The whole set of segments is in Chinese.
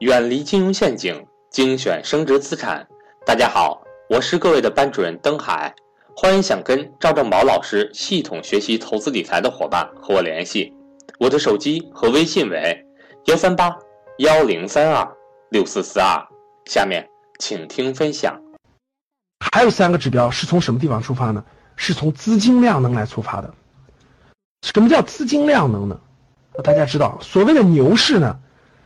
远离金融陷阱，精选升值资产。大家好，我是各位的班主任登海，欢迎想跟赵正宝老师系统学习投资理财的伙伴和我联系，我的手机和微信为幺三八幺零三二六四四二。下面请听分享。还有三个指标是从什么地方出发呢？是从资金量能来出发的。什么叫资金量能呢？大家知道，所谓的牛市呢？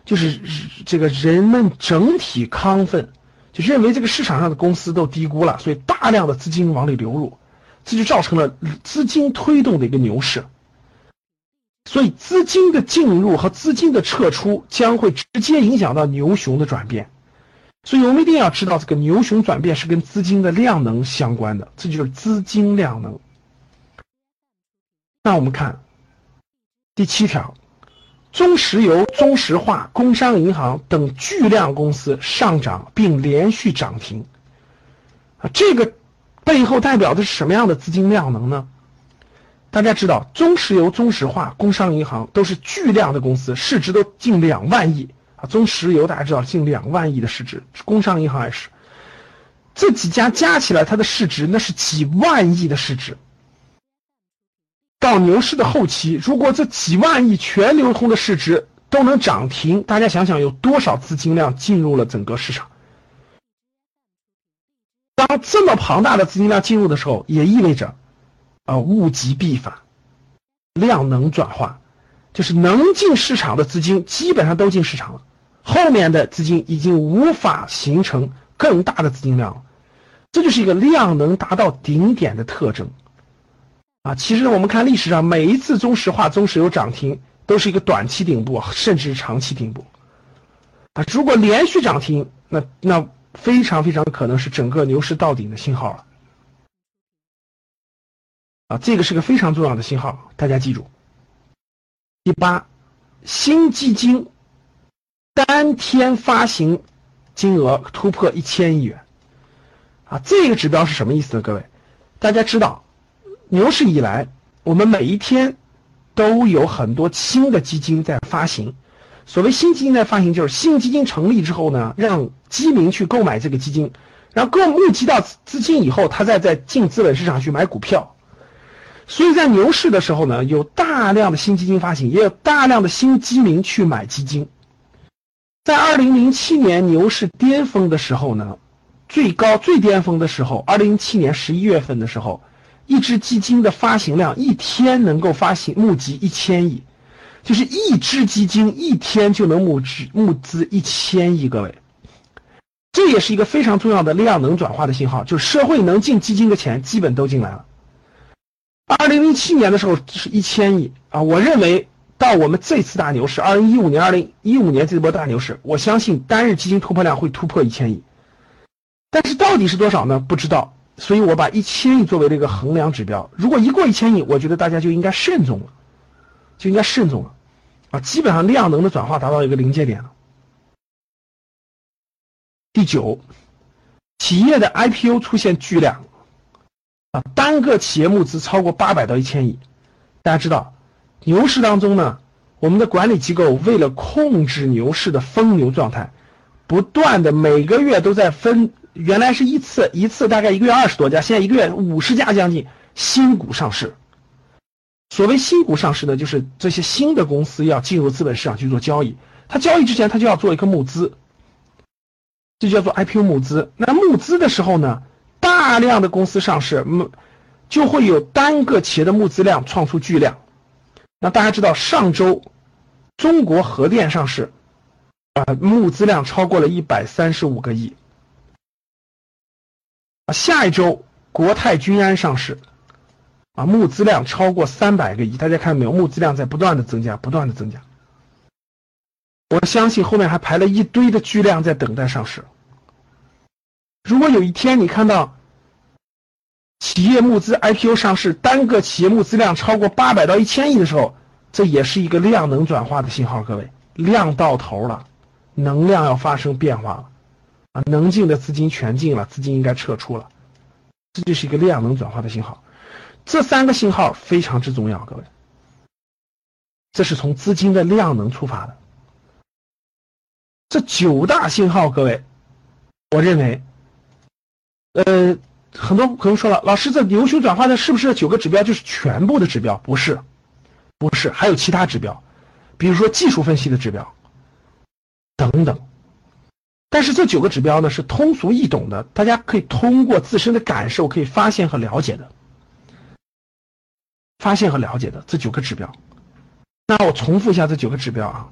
就是这个人们整体亢奋，就认为这个市场上的公司都低估了，所以大量的资金往里流入，这就造成了资金推动的一个牛市。所以资金的进入和资金的撤出将会直接影响到牛熊的转变。所以我们一定要知道，这个牛熊转变是跟资金的量能相关的，这就是资金量能。那我们看第七条。中石油、中石化、工商银行等巨量公司上涨并连续涨停，啊，这个背后代表的是什么样的资金量能呢？大家知道，中石油、中石化、工商银行都是巨量的公司，市值都近两万亿啊。中石油大家知道近两万亿的市值，工商银行也是，这几家加起来它的市值那是几万亿的市值。到牛市的后期，如果这几万亿全流通的市值都能涨停，大家想想有多少资金量进入了整个市场？当这么庞大的资金量进入的时候，也意味着，啊，物极必反，量能转化，就是能进市场的资金基本上都进市场了，后面的资金已经无法形成更大的资金量了，这就是一个量能达到顶点的特征。啊，其实我们看历史上每一次中石化、中石油涨停，都是一个短期顶部，甚至是长期顶部。啊，如果连续涨停，那那非常非常可能是整个牛市到顶的信号了。啊，这个是个非常重要的信号，大家记住。第八，新基金单天发行金额突破一千亿元。啊，这个指标是什么意思呢？各位，大家知道。牛市以来，我们每一天都有很多新的基金在发行。所谓新基金在发行，就是新基金成立之后呢，让基民去购买这个基金，然后购募集到资金以后，他再在进资本市场去买股票。所以在牛市的时候呢，有大量的新基金发行，也有大量的新基民去买基金。在二零零七年牛市巅峰的时候呢，最高最巅峰的时候，二零零七年十一月份的时候。一只基金的发行量一天能够发行募集一千亿，就是一只基金一天就能募资募资一千亿。各位，这也是一个非常重要的量能转化的信号，就是社会能进基金的钱基本都进来了。二零零七年的时候是一千亿啊，我认为到我们这次大牛市，二零一五年、二零一五年这波大牛市，我相信单日基金突破量会突破一千亿，但是到底是多少呢？不知道。所以我把一千亿作为了一个衡量指标，如果一过一千亿，我觉得大家就应该慎重了，就应该慎重了，啊，基本上量能的转化达到一个临界点了。第九，企业的 IPO 出现巨量，啊，单个企业募资超过八百到一千亿。大家知道，牛市当中呢，我们的管理机构为了控制牛市的疯牛状态，不断的每个月都在分。原来是一次一次大概一个月二十多家，现在一个月五十家将近新股上市。所谓新股上市呢，就是这些新的公司要进入资本市场去做交易。它交易之前，它就要做一个募资，这叫做 IPO 募资。那募资的时候呢，大量的公司上市，募就会有单个企业的募资量创出巨量。那大家知道，上周中国核电上市，啊，募资量超过了一百三十五个亿。下一周，国泰君安上市，啊，募资量超过三百个亿，大家看到没有？募资量在不断的增加，不断的增加。我相信后面还排了一堆的巨量在等待上市。如果有一天你看到企业募资 IPO 上市，单个企业募资量超过八百到一千亿的时候，这也是一个量能转化的信号。各位，量到头了，能量要发生变化了。啊，能进的资金全进了，资金应该撤出了，这就是一个量能转化的信号。这三个信号非常之重要，各位，这是从资金的量能出发的。这九大信号，各位，我认为，呃，很多朋友说了，老师，这牛熊转化的是不是九个指标就是全部的指标？不是，不是，还有其他指标，比如说技术分析的指标等等。但是这九个指标呢是通俗易懂的，大家可以通过自身的感受可以发现和了解的，发现和了解的这九个指标。那我重复一下这九个指标啊。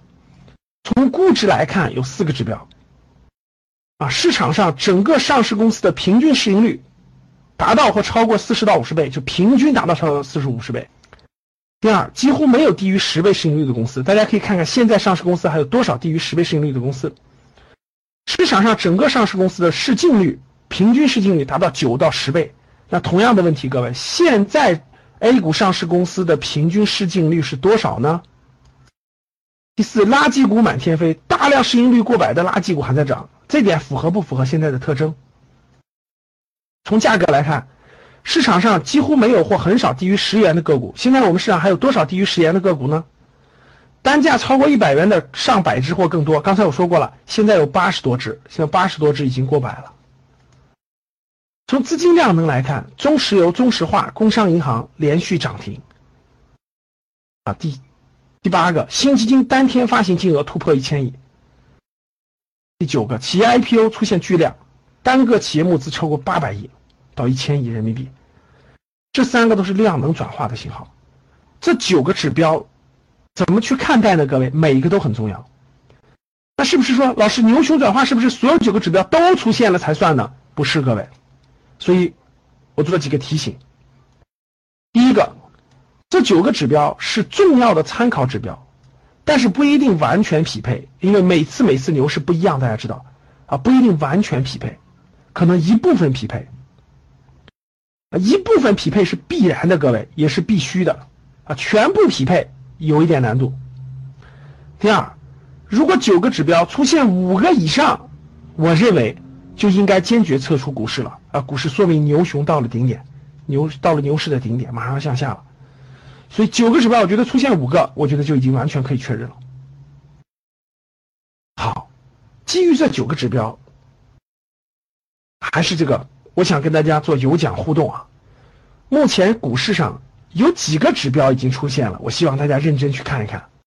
从估值来看，有四个指标，啊，市场上整个上市公司的平均市盈率达到或超过四十到五十倍，就平均达到超过四十五十倍。第二，几乎没有低于十倍市盈率的公司，大家可以看看现在上市公司还有多少低于十倍市盈率的公司。市场上整个上市公司的市净率平均市净率达到九到十倍。那同样的问题，各位，现在 A 股上市公司的平均市净率是多少呢？第四，垃圾股满天飞，大量市盈率过百的垃圾股还在涨，这点符合不符合现在的特征？从价格来看，市场上几乎没有或很少低于十元的个股。现在我们市场还有多少低于十元的个股呢？单价超过一百元的上百只或更多。刚才我说过了，现在有八十多只，现在八十多只已经过百了。从资金量能来看，中石油、中石化、工商银行连续涨停。啊，第。第八个，新基金当天发行金额突破一千亿。第九个，企业 IPO 出现巨量，单个企业募资超过八百亿到一千亿人民币。这三个都是量能转化的信号。这九个指标怎么去看待呢？各位，每一个都很重要。那是不是说，老师牛熊转化是不是所有九个指标都出现了才算呢？不是，各位。所以，我做了几个提醒。第一个。这九个指标是重要的参考指标，但是不一定完全匹配，因为每次每次牛市不一样，大家知道啊，不一定完全匹配，可能一部分匹配，啊，一部分匹配是必然的，各位也是必须的啊，全部匹配有一点难度。第二，如果九个指标出现五个以上，我认为就应该坚决撤出股市了啊，股市说明牛熊到了顶点，牛到了牛市的顶点，马上向下了。所以九个指标，我觉得出现五个，我觉得就已经完全可以确认了。好，基于这九个指标，还是这个，我想跟大家做有奖互动啊。目前股市上有几个指标已经出现了，我希望大家认真去看一看。